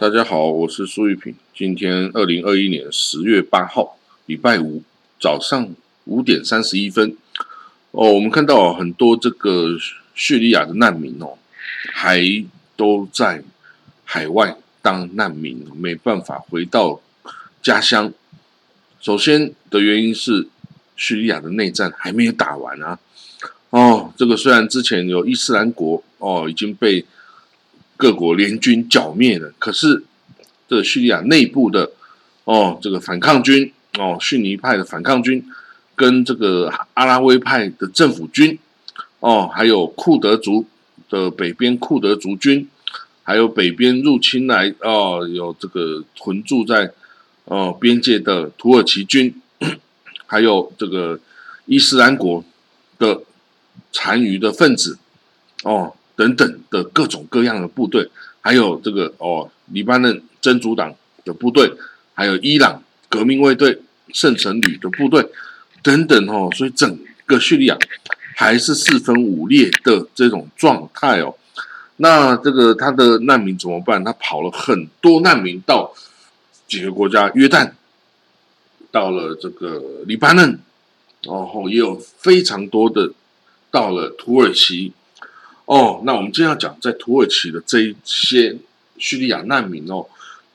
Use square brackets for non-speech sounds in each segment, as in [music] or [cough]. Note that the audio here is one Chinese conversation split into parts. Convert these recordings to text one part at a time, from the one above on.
大家好，我是苏玉平。今天二零二一年十月八号，礼拜五早上五点三十一分。哦，我们看到很多这个叙利亚的难民哦，还都在海外当难民，没办法回到家乡。首先的原因是叙利亚的内战还没有打完啊。哦，这个虽然之前有伊斯兰国哦已经被。各国联军剿灭了，可是这叙利亚内部的哦，这个反抗军哦，逊尼派的反抗军跟这个阿拉维派的政府军哦，还有库德族的北边库德族军，还有北边入侵来哦，有这个屯驻在哦边界的土耳其军，[clears throat] 还有这个伊斯兰国的残余的分子哦。等等的各种各样的部队，还有这个哦，黎巴嫩真主党的部队，还有伊朗革命卫队圣城旅的部队等等哦，所以整个叙利亚还是四分五裂的这种状态哦。那这个他的难民怎么办？他跑了很多难民到几个国家，约旦，到了这个黎巴嫩，然后也有非常多的到了土耳其。哦，那我们今天要讲在土耳其的这一些叙利亚难民哦，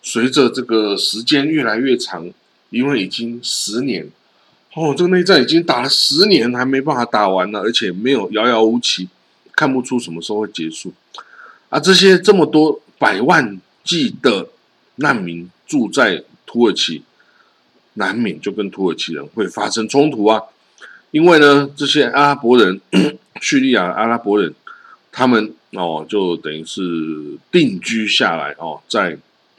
随着这个时间越来越长，因为已经十年，哦，这个内战已经打了十年，还没办法打完呢，而且没有遥遥无期，看不出什么时候会结束。啊，这些这么多百万计的难民住在土耳其，难免就跟土耳其人会发生冲突啊，因为呢，这些阿拉伯人，[coughs] 叙利亚阿拉伯人。他们哦，就等于是定居下来哦，在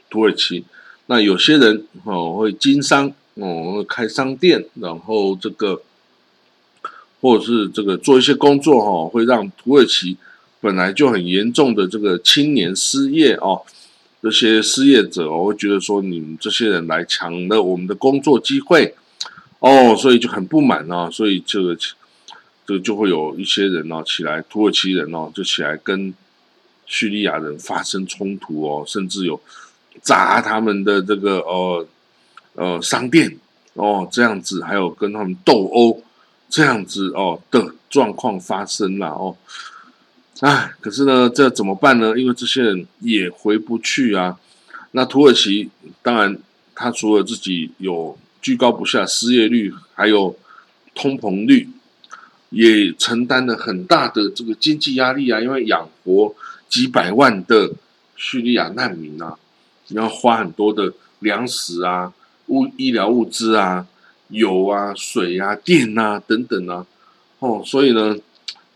土耳其。那有些人哦会经商哦，开商店，然后这个或者是这个做一些工作哈，会让土耳其本来就很严重的这个青年失业哦，这些失业者哦会觉得说你们这些人来抢了我们的工作机会哦，所以就很不满啊，所以这个。这个就会有一些人哦起来，土耳其人哦就起来跟叙利亚人发生冲突哦，甚至有砸他们的这个呃呃商店哦这样子，还有跟他们斗殴这样子哦的状况发生了哦。哎，可是呢，这怎么办呢？因为这些人也回不去啊。那土耳其当然，他除了自己有居高不下失业率，还有通膨率。也承担了很大的这个经济压力啊，因为养活几百万的叙利亚难民啊，你要花很多的粮食啊、物医疗物资啊、油啊、水啊、电啊等等啊，哦，所以呢，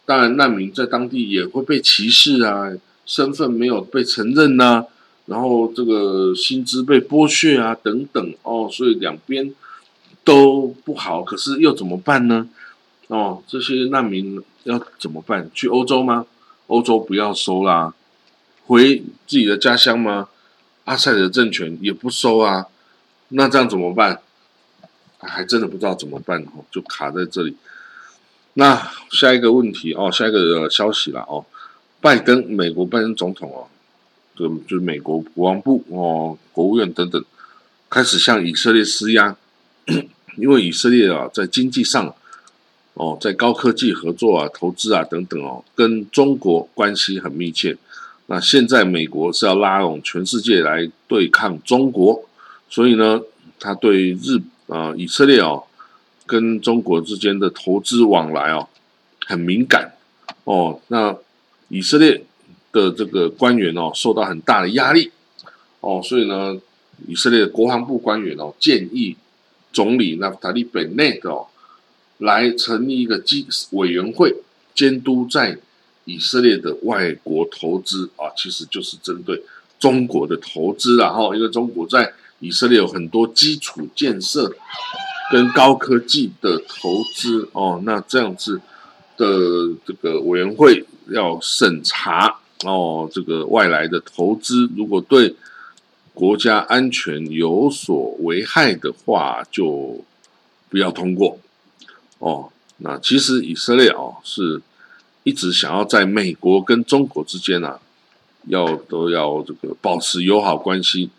当然难民在当地也会被歧视啊，身份没有被承认呐，然后这个薪资被剥削啊等等哦，所以两边都不好，可是又怎么办呢？哦，这些难民要怎么办？去欧洲吗？欧洲不要收啦，回自己的家乡吗？阿塞的政权也不收啊，那这样怎么办？还真的不知道怎么办哦，就卡在这里。那下一个问题哦，下一个消息了哦，拜登，美国拜登总统哦，就就是美国国防部哦，国务院等等，开始向以色列施压，[coughs] 因为以色列啊，在经济上。哦，在高科技合作啊、投资啊等等哦，跟中国关系很密切。那现在美国是要拉拢全世界来对抗中国，所以呢，他对日啊以色列哦跟中国之间的投资往来哦很敏感哦。那以色列的这个官员哦受到很大的压力哦，所以呢，以色列的国防部官员哦建议总理纳塔利本内哦。来成立一个基委员会，监督在以色列的外国投资啊，其实就是针对中国的投资然后因为中国在以色列有很多基础建设跟高科技的投资哦，那这样子的这个委员会要审查哦，这个外来的投资如果对国家安全有所危害的话，就不要通过。哦，那其实以色列哦是一直想要在美国跟中国之间啊要都要这个保持友好关系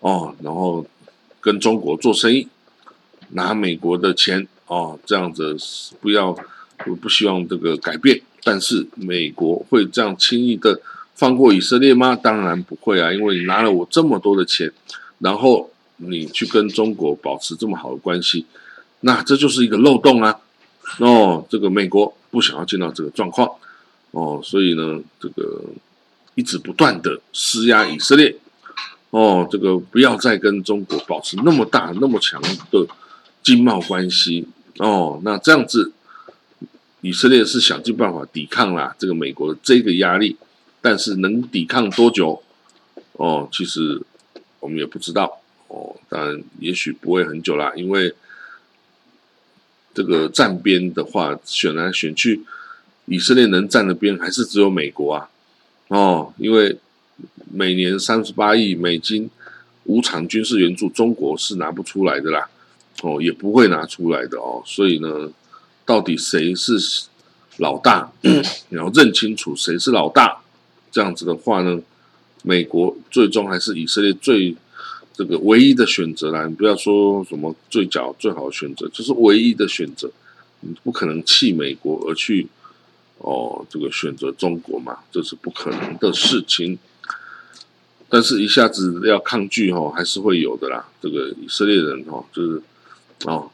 哦，然后跟中国做生意，拿美国的钱哦，这样子不要不不希望这个改变。但是美国会这样轻易的放过以色列吗？当然不会啊，因为你拿了我这么多的钱，然后你去跟中国保持这么好的关系，那这就是一个漏洞啊。哦，这个美国不想要见到这个状况哦，所以呢，这个。一直不断的施压以色列，哦，这个不要再跟中国保持那么大、那么强的经贸关系，哦，那这样子，以色列是想尽办法抵抗啦，这个美国的这个压力，但是能抵抗多久？哦，其实我们也不知道，哦，当然也许不会很久啦，因为这个站边的话，选来选去，以色列能站的边还是只有美国啊。哦，因为每年三十八亿美金无偿军事援助，中国是拿不出来的啦，哦，也不会拿出来的哦，所以呢，到底谁是老大？[clears throat] 你要认清楚谁是老大，这样子的话呢，美国最终还是以色列最这个唯一的选择啦。你不要说什么最早最好的选择，就是唯一的选择，你不可能弃美国而去。哦，这个选择中国嘛，这是不可能的事情。但是，一下子要抗拒哦，还是会有的啦。这个以色列人哦，就是哦，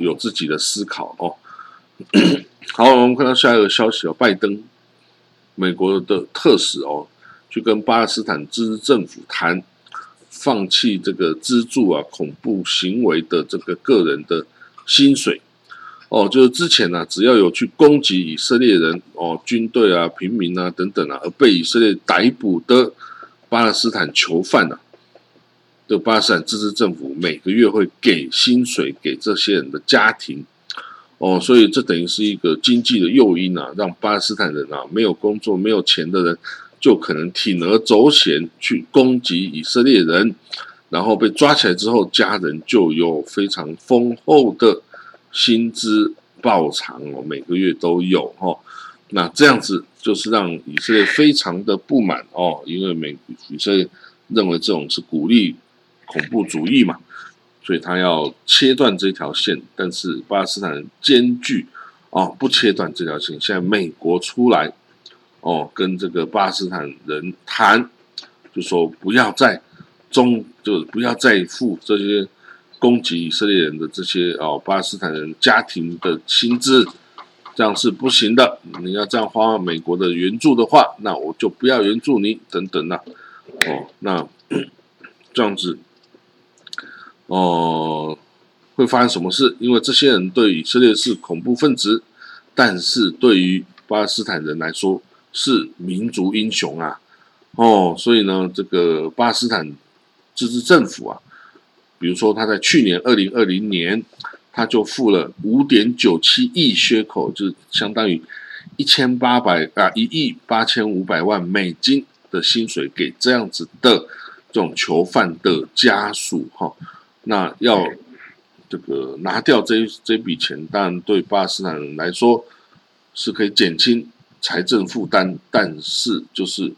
有自己的思考哦。[coughs] 好，我们看到下一个消息哦，拜登，美国的特使哦，去跟巴勒斯坦自治政府谈，放弃这个资助啊恐怖行为的这个个人的薪水。哦，就是之前呢，只要有去攻击以色列人、哦军队啊、平民啊等等啊，而被以色列逮捕的巴勒斯坦囚犯呢，的巴勒斯坦自治政府每个月会给薪水给这些人的家庭。哦，所以这等于是一个经济的诱因啊，让巴勒斯坦人啊没有工作、没有钱的人，就可能铤而走险去攻击以色列人，然后被抓起来之后，家人就有非常丰厚的。薪资报偿哦，每个月都有哈，那这样子就是让以色列非常的不满哦，因为美以色列认为这种是鼓励恐怖主义嘛，所以他要切断这条线，但是巴勒斯坦人坚拒哦，不切断这条线。现在美国出来哦，跟这个巴勒斯坦人谈，就说不要再中，就不要再付这些。攻击以色列人的这些哦，巴勒斯坦人家庭的薪资，这样是不行的。你要这样花美国的援助的话，那我就不要援助你等等啦。哦，那 [clears throat] 这样子，哦，会发生什么事？因为这些人对以色列是恐怖分子，但是对于巴勒斯坦人来说是民族英雄啊。哦，所以呢，这个巴勒斯坦自治政府啊。比如说，他在去年二零二零年，他就付了五点九七亿缺口，就是相当于一千八百啊一亿八千五百万美金的薪水给这样子的这种囚犯的家属哈。那要这个拿掉这这笔钱，当然对巴勒斯坦人来说是可以减轻财政负担，但是就是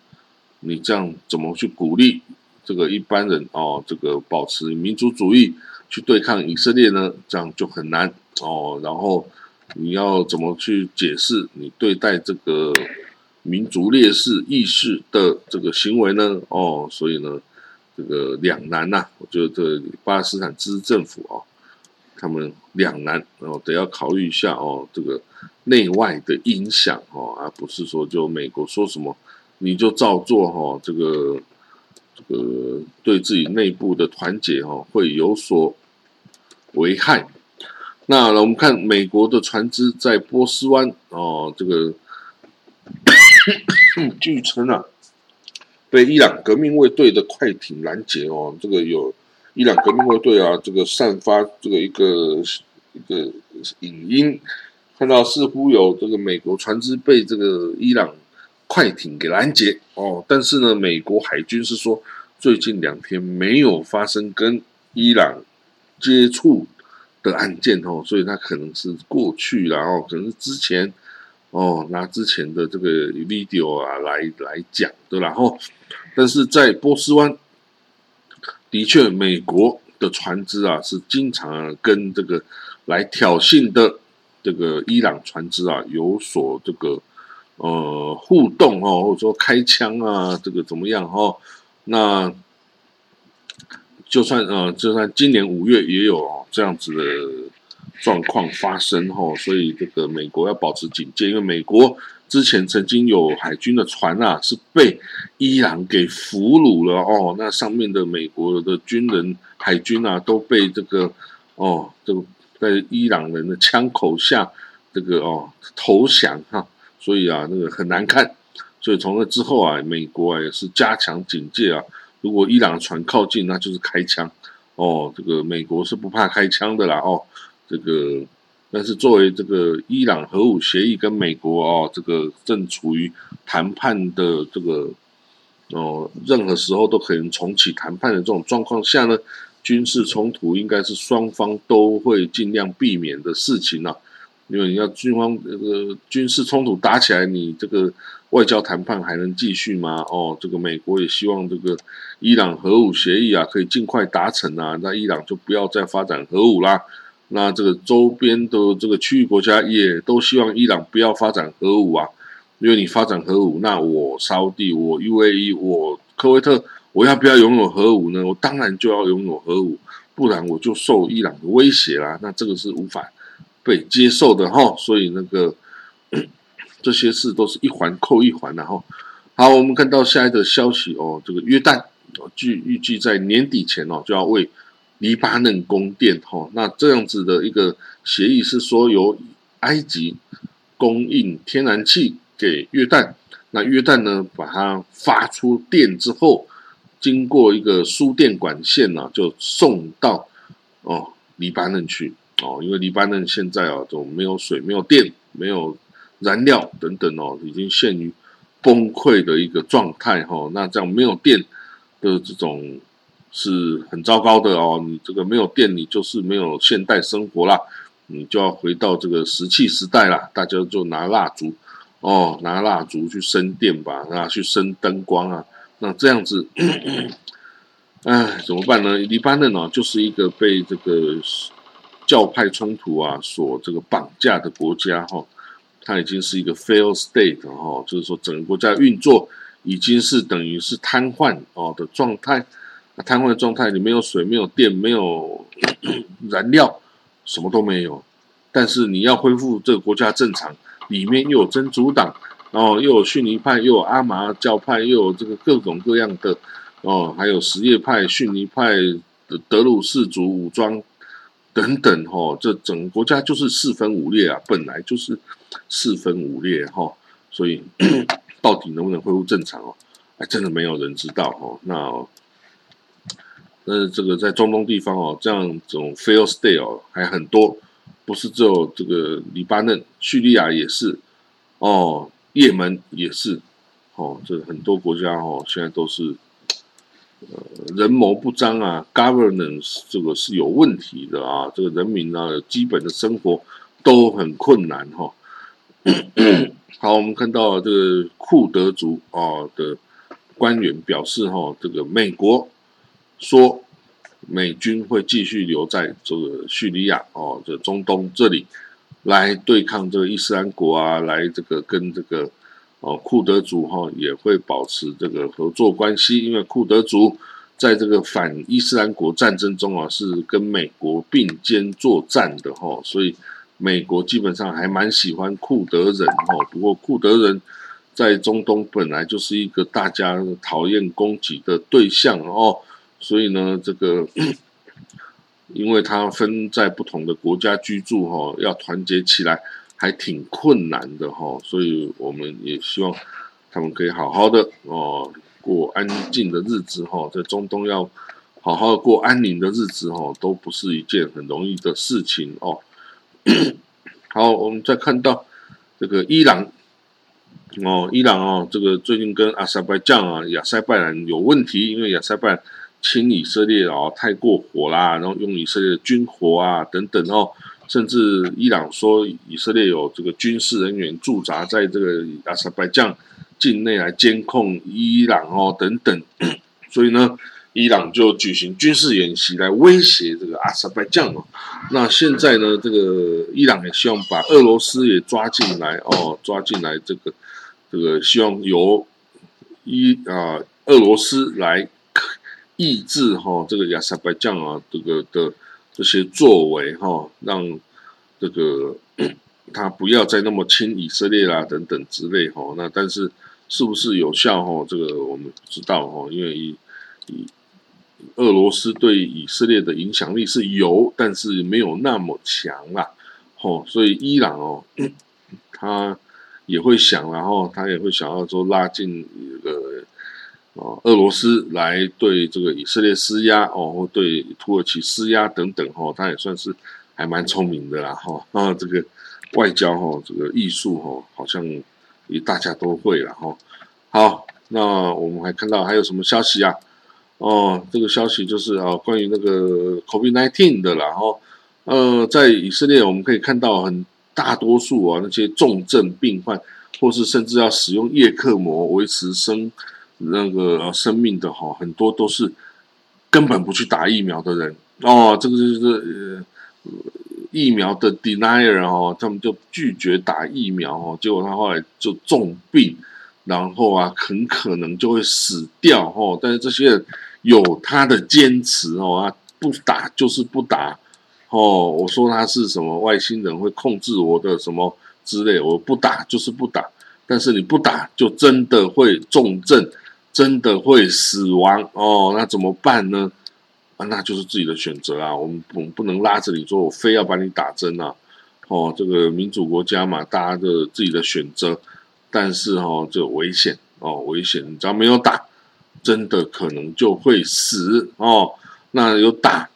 你这样怎么去鼓励？这个一般人哦，这个保持民族主义去对抗以色列呢，这样就很难哦。然后你要怎么去解释你对待这个民族烈士意识的这个行为呢？哦，所以呢，这个两难呐。我觉得这巴勒斯坦自治政府哦，他们两难哦，得要考虑一下哦，这个内外的影响哦，而不是说就美国说什么你就照做哈，这个。这个，对自己内部的团结哈，会有所危害。那我们看美国的船只在波斯湾哦，这个 [coughs] 据称啊，被伊朗革命卫队的快艇拦截哦。这个有伊朗革命卫队啊，这个散发这个一个一个影音，看到似乎有这个美国船只被这个伊朗快艇给拦截哦。但是呢，美国海军是说。最近两天没有发生跟伊朗接触的案件哦，所以他可能是过去然后可能是之前哦，拿之前的这个 video 啊来来讲的，然后，但是在波斯湾，的确美国的船只啊是经常跟这个来挑衅的这个伊朗船只啊有所这个呃互动哦，或者说开枪啊，这个怎么样哈？那就算呃，就算今年五月也有这样子的状况发生哈，所以这个美国要保持警戒，因为美国之前曾经有海军的船啊是被伊朗给俘虏了哦，那上面的美国的军人海军啊都被这个哦，这个在伊朗人的枪口下这个哦投降哈，所以啊那个很难看，所以从那之后啊，美国啊也是加强警戒啊。如果伊朗船靠近，那就是开枪哦。这个美国是不怕开枪的啦哦。这个，但是作为这个伊朗核武协议跟美国哦，这个正处于谈判的这个哦，任何时候都可能重启谈判的这种状况下呢，军事冲突应该是双方都会尽量避免的事情啊。因为你要军方这个军事冲突打起来，你这个外交谈判还能继续吗？哦，这个美国也希望这个伊朗核武协议啊可以尽快达成啊，那伊朗就不要再发展核武啦。那这个周边的这个区域国家也都希望伊朗不要发展核武啊，因为你发展核武，那我沙地、我 UAE、我科威特，我要不要拥有核武呢？我当然就要拥有核武，不然我就受伊朗的威胁啦。那这个是无法。被接受的哈，所以那个 [coughs] 这些事都是一环扣一环，的哈好，我们看到下一个消息哦，这个约旦据预计在年底前哦就要为黎巴嫩供电哈，那这样子的一个协议是说由埃及供应天然气给约旦，那约旦呢把它发出电之后，经过一个输电管线呢就送到哦黎巴嫩去。哦，因为黎巴嫩现在啊，都没有水、没有电、没有燃料等等哦，已经陷于崩溃的一个状态哈。那这样没有电的这种是很糟糕的哦。你这个没有电，你就是没有现代生活啦，你就要回到这个石器时代啦。大家就拿蜡烛哦，拿蜡烛去生电吧，啊，去生灯光啊。那这样子，哎，怎么办呢？黎巴嫩呢，就是一个被这个。教派冲突啊，所这个绑架的国家哈，它已经是一个 fail state 哈，就是说整个国家运作已经是等于是瘫痪哦的状态。那瘫痪的状态，你没有水，没有电，没有 [coughs] 燃料，什么都没有。但是你要恢复这个国家正常，里面又有真主党，然后又有逊尼派，又有阿麻教派，又有这个各种各样的哦，还有什叶派、逊尼派的德鲁士族武装。等等哈，这整个国家就是四分五裂啊，本来就是四分五裂哈，所以 [coughs] 到底能不能恢复正常哦？哎，真的没有人知道哦。那但是这个在中东地方哦，这样这种 fail state 哦还很多，不是只有这个黎巴嫩、叙利亚也是哦，也门也是哦，这很多国家哦，现在都是。呃，人谋不臧啊，governance 这个是有问题的啊，这个人民呢，基本的生活都很困难哈。[coughs] 好，我们看到这个库德族啊的官员表示哈，这个美国说美军会继续留在这个叙利亚哦，这中东这里来对抗这个伊斯兰国啊，来这个跟这个。哦，库德族哈也会保持这个合作关系，因为库德族在这个反伊斯兰国战争中啊，是跟美国并肩作战的哈，所以美国基本上还蛮喜欢库德人哈。不过库德人在中东本来就是一个大家讨厌攻击的对象哦，所以呢，这个因为他分在不同的国家居住哈，要团结起来。还挺困难的哈，所以我们也希望他们可以好好的哦过安静的日子哈，在中东要好好过安宁的日子哈，都不是一件很容易的事情哦。[coughs] 好，我们再看到这个伊朗哦，伊朗哦，这个最近跟阿塞拜疆啊、亚塞拜然有问题，因为亚塞拜亲以色列哦太过火啦，然后用以色列的军火啊等等哦。甚至伊朗说以色列有这个军事人员驻扎在这个阿塞拜疆境内来监控伊朗哦等等，[clears throat] 所以呢，伊朗就举行军事演习来威胁这个阿塞拜疆哦。那现在呢，这个伊朗也希望把俄罗斯也抓进来哦，抓进来这个这个希望由伊啊俄罗斯来。抑制哈这个亚塞拜疆啊这个的这些作为哈，让这个 [coughs] 他不要再那么亲以色列啦等等之类哈。那但是是不是有效哈？这个我们不知道哈，因为以以俄罗斯对以色列的影响力是有，但是没有那么强啦。吼，所以伊朗哦，[coughs] 他也会想，然后他也会想要说拉近一个。哦，俄罗斯来对这个以色列施压哦，或对土耳其施压等等哈，他也算是还蛮聪明的啦哈。啊，这个外交哈，这个艺术哈，好像也大家都会了哈。好，那我们还看到还有什么消息啊？哦，这个消息就是啊，关于那个 COVID-19 的啦哈。呃，在以色列我们可以看到很大多数啊那些重症病患，或是甚至要使用叶克膜维持生。那个生命的哈，很多都是根本不去打疫苗的人哦，这个就是呃疫苗的 denier 哦，他们就拒绝打疫苗哦，结果他后来就重病，然后啊很可能就会死掉哦。但是这些人有他的坚持哦啊，不打就是不打哦。我说他是什么外星人会控制我的什么之类，我不打就是不打，但是你不打就真的会重症。真的会死亡哦？那怎么办呢？啊，那就是自己的选择啊。我们不不能拉着你说，我非要把你打针啊。哦，这个民主国家嘛，大家的自己的选择。但是哦，这危险哦，危险！你只要没有打，真的可能就会死哦。那有打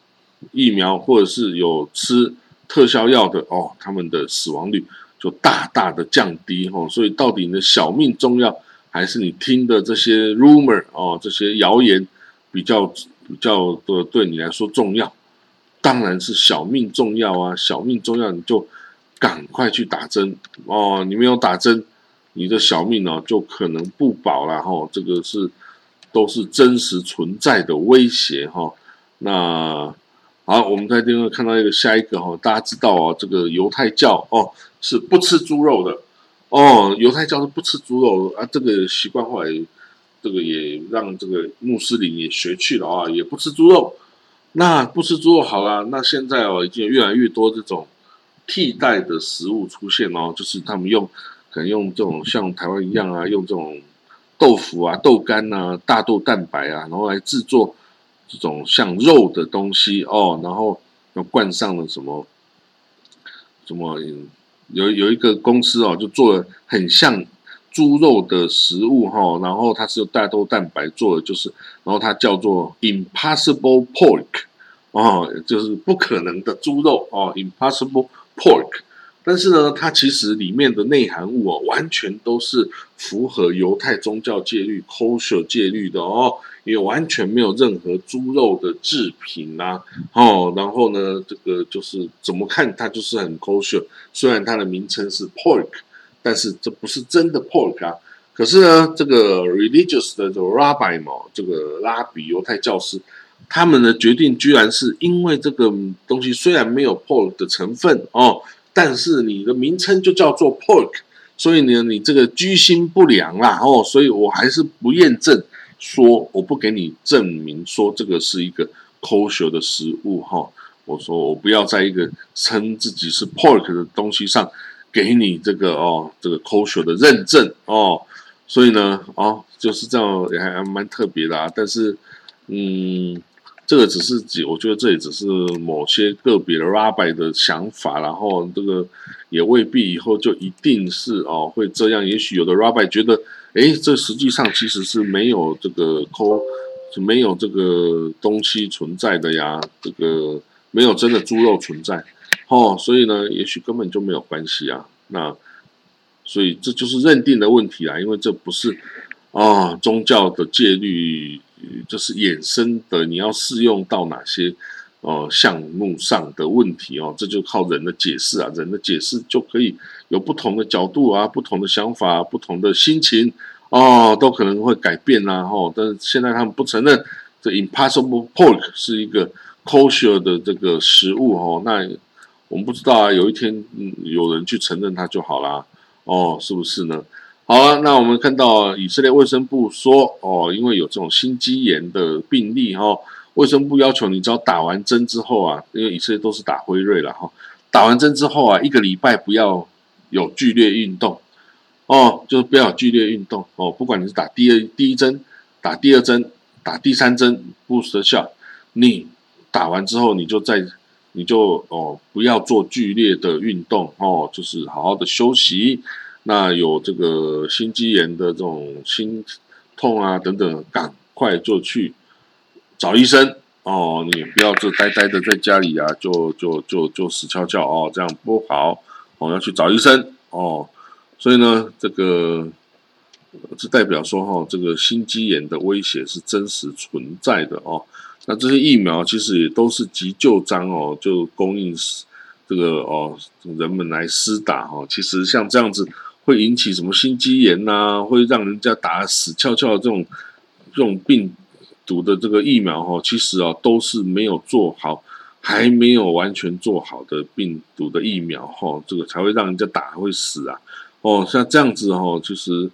疫苗或者是有吃特效药的哦，他们的死亡率就大大的降低哦。所以到底你的小命重要？还是你听的这些 rumor 哦，这些谣言比较比较的对你来说重要，当然是小命重要啊！小命重要，你就赶快去打针哦！你没有打针，你的小命哦就可能不保了哈！这个是都是真实存在的威胁哈。那好，我们在这个看到一个下一个哈，大家知道哦，这个犹太教哦是不吃猪肉的。哦，犹太教是不吃猪肉啊，这个习惯后来，这个也让这个穆斯林也学去了啊，也不吃猪肉。那不吃猪肉好了，那现在哦，已经有越来越多这种替代的食物出现哦，就是他们用可能用这种像台湾一样啊，用这种豆腐啊、豆干啊、大豆蛋白啊，然后来制作这种像肉的东西哦，然后要灌上了什么什么。有有一个公司哦，就做了很像猪肉的食物哈，然后它是用大豆蛋白做的，就是，然后它叫做 Impossible Pork，哦，就是不可能的猪肉哦，Impossible Pork。但是呢，它其实里面的内含物哦，完全都是符合犹太宗教戒律 kosher 戒律的哦，也完全没有任何猪肉的制品呐，哦，然后呢，这个就是怎么看它就是很 kosher，虽然它的名称是 pork，但是这不是真的 pork 啊。可是呢，这个 religious 的这个 rabbi 嘛，这个拉比犹太教师，他们的决定居然是因为这个东西虽然没有 pork 的成分哦。但是你的名称就叫做 pork，所以呢，你这个居心不良啦哦，所以我还是不验证，说我不给你证明说这个是一个 kosher 的食物哈。我说我不要在一个称自己是 pork 的东西上给你这个哦，这个 kosher 的认证哦。所以呢，哦，就是这样，也还蛮特别的啊。但是，嗯。这个只是几，我觉得这也只是某些个别的 rabbi 的想法，然后这个也未必以后就一定是哦会这样。也许有的 rabbi 觉得，哎，这实际上其实是没有这个抠，是没有这个东西存在的呀，这个没有真的猪肉存在，哦，所以呢，也许根本就没有关系啊。那所以这就是认定的问题啊，因为这不是啊宗教的戒律。就是衍生的，你要适用到哪些哦项目上的问题哦，这就靠人的解释啊，人的解释就可以有不同的角度啊，不同的想法，不同的心情哦，都可能会改变啊。哦，但是现在他们不承认这 Impossible Pork 是一个 kosher 的这个食物哦，那我们不知道啊，有一天嗯有人去承认它就好啦。哦，是不是呢？好了，那我们看到以色列卫生部说，哦，因为有这种心肌炎的病例哈，卫生部要求你只要打完针之后啊，因为以色列都是打辉瑞了哈，打完针之后啊，一个礼拜不要有剧烈运动哦，就是不要有剧烈运动哦，不管你是打第二第一针、打第二针、打第三针不失效，你打完之后你就在。你就哦不要做剧烈的运动哦，就是好好的休息。那有这个心肌炎的这种心痛啊等等，赶快就去找医生哦。你不要就呆呆的在家里啊，就就就就死翘翘哦，这样不好哦，要去找医生哦。所以呢，这个这代表说哈，这个心肌炎的威胁是真实存在的哦。那这些疫苗其实也都是急救章哦，就供应这个哦人们来施打哈。其实像这样子会引起什么心肌炎呐，会让人家打死翘翘这种这种病毒的这个疫苗哈，其实啊都是没有做好，还没有完全做好的病毒的疫苗哈，这个才会让人家打会死啊。哦，像这样子哈，其实。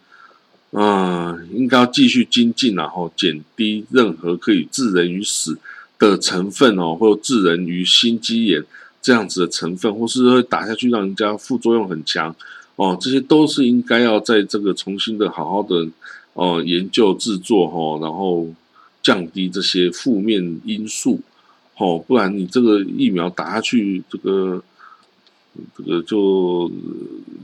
嗯，应该要继续精进，然后减低任何可以致人于死的成分哦，或致人于心肌炎这样子的成分，或是会打下去让人家副作用很强哦，这些都是应该要在这个重新的好好的哦研究制作哈，然后降低这些负面因素哦，不然你这个疫苗打下去这个。这个就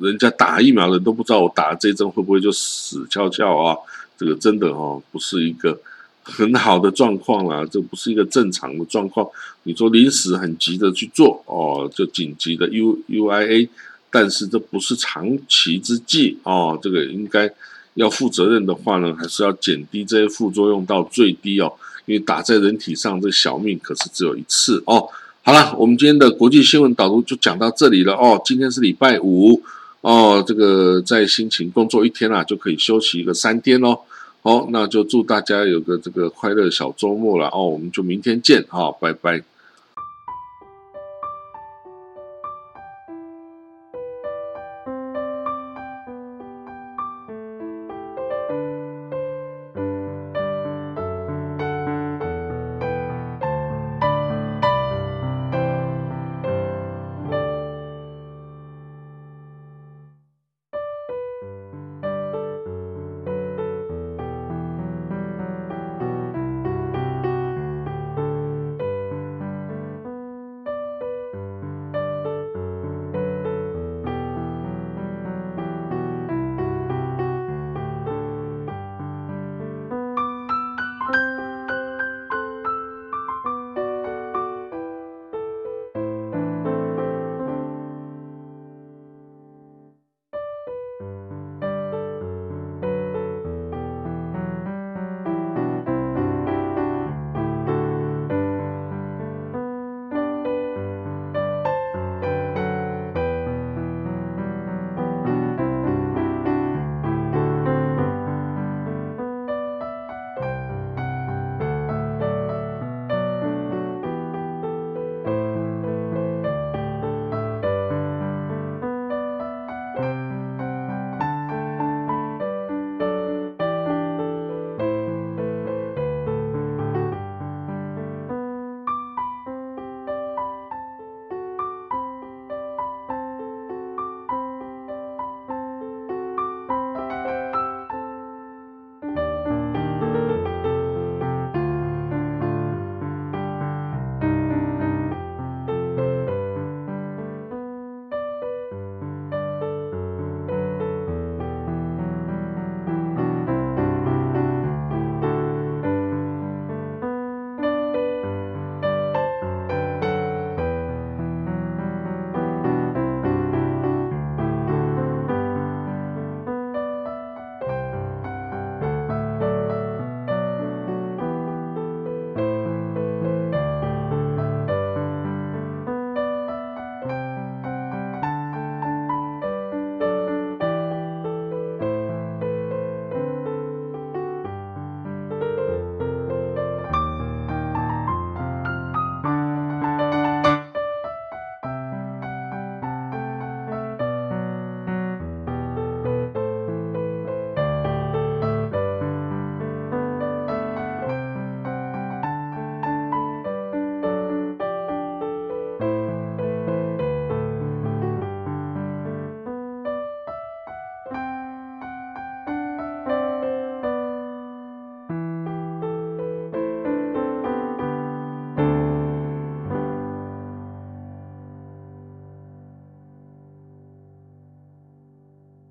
人家打疫苗的都不知道我打这针会不会就死翘翘啊？这个真的哦，不是一个很好的状况啦，这不是一个正常的状况。你说临时很急的去做哦，就紧急的 U U I A，但是这不是长期之计哦。这个应该要负责任的话呢，还是要减低这些副作用到最低哦。因为打在人体上，这小命可是只有一次哦。好了，我们今天的国际新闻导读就讲到这里了哦。今天是礼拜五哦，这个在辛勤工作一天啊，就可以休息一个三天喽。好，那就祝大家有个这个快乐小周末了哦。我们就明天见，好，拜拜。